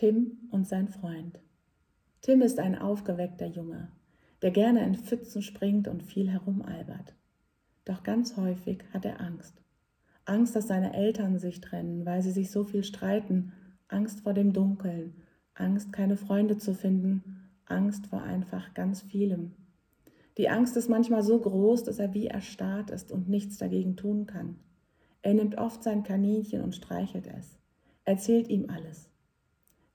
Tim und sein Freund. Tim ist ein aufgeweckter Junge, der gerne in Pfützen springt und viel herumalbert. Doch ganz häufig hat er Angst. Angst, dass seine Eltern sich trennen, weil sie sich so viel streiten, Angst vor dem Dunkeln, Angst, keine Freunde zu finden, Angst vor einfach ganz vielem. Die Angst ist manchmal so groß, dass er wie erstarrt ist und nichts dagegen tun kann. Er nimmt oft sein Kaninchen und streichelt es, erzählt ihm alles.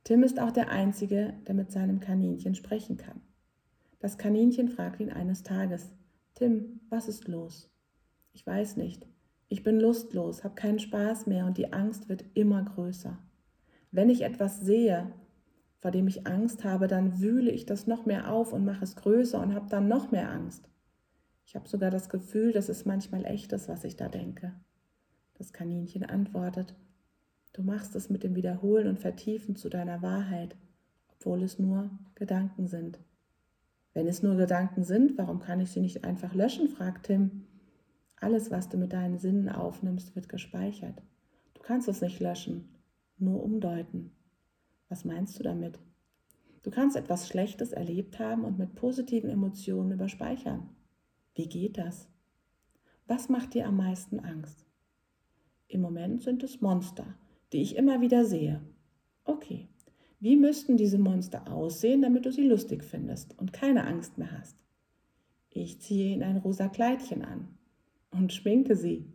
Tim ist auch der Einzige, der mit seinem Kaninchen sprechen kann. Das Kaninchen fragt ihn eines Tages, Tim, was ist los? Ich weiß nicht. Ich bin lustlos, habe keinen Spaß mehr und die Angst wird immer größer. Wenn ich etwas sehe, vor dem ich Angst habe, dann wühle ich das noch mehr auf und mache es größer und habe dann noch mehr Angst. Ich habe sogar das Gefühl, dass es manchmal echt ist, was ich da denke. Das Kaninchen antwortet, du machst es mit dem Wiederholen und Vertiefen zu deiner Wahrheit, obwohl es nur Gedanken sind. Wenn es nur Gedanken sind, warum kann ich sie nicht einfach löschen? fragt Tim. Alles, was du mit deinen Sinnen aufnimmst, wird gespeichert. Du kannst es nicht löschen, nur umdeuten. Was meinst du damit? Du kannst etwas Schlechtes erlebt haben und mit positiven Emotionen überspeichern. Wie geht das? Was macht dir am meisten Angst? Im Moment sind es Monster, die ich immer wieder sehe. Okay, wie müssten diese Monster aussehen, damit du sie lustig findest und keine Angst mehr hast? Ich ziehe ihnen ein rosa Kleidchen an und schminke sie,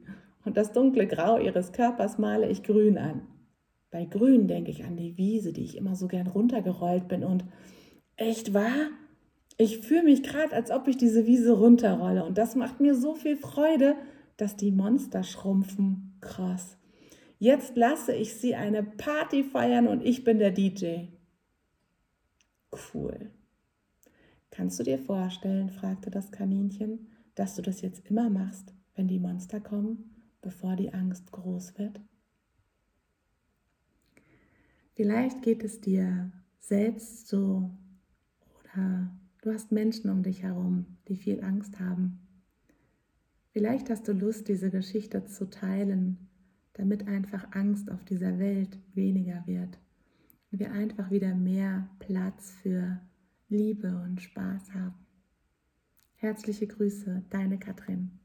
und das dunkle Grau ihres Körpers male ich grün an. Bei Grün denke ich an die Wiese, die ich immer so gern runtergerollt bin und echt wahr? Ich fühle mich gerade, als ob ich diese Wiese runterrolle und das macht mir so viel Freude, dass die Monster schrumpfen. Krass. Jetzt lasse ich sie eine Party feiern und ich bin der DJ. Cool. Kannst du dir vorstellen, fragte das Kaninchen, dass du das jetzt immer machst, wenn die Monster kommen, bevor die Angst groß wird? Vielleicht geht es dir selbst so oder du hast Menschen um dich herum, die viel Angst haben. Vielleicht hast du Lust, diese Geschichte zu teilen damit einfach Angst auf dieser Welt weniger wird und wir einfach wieder mehr Platz für Liebe und Spaß haben. Herzliche Grüße, deine Katrin.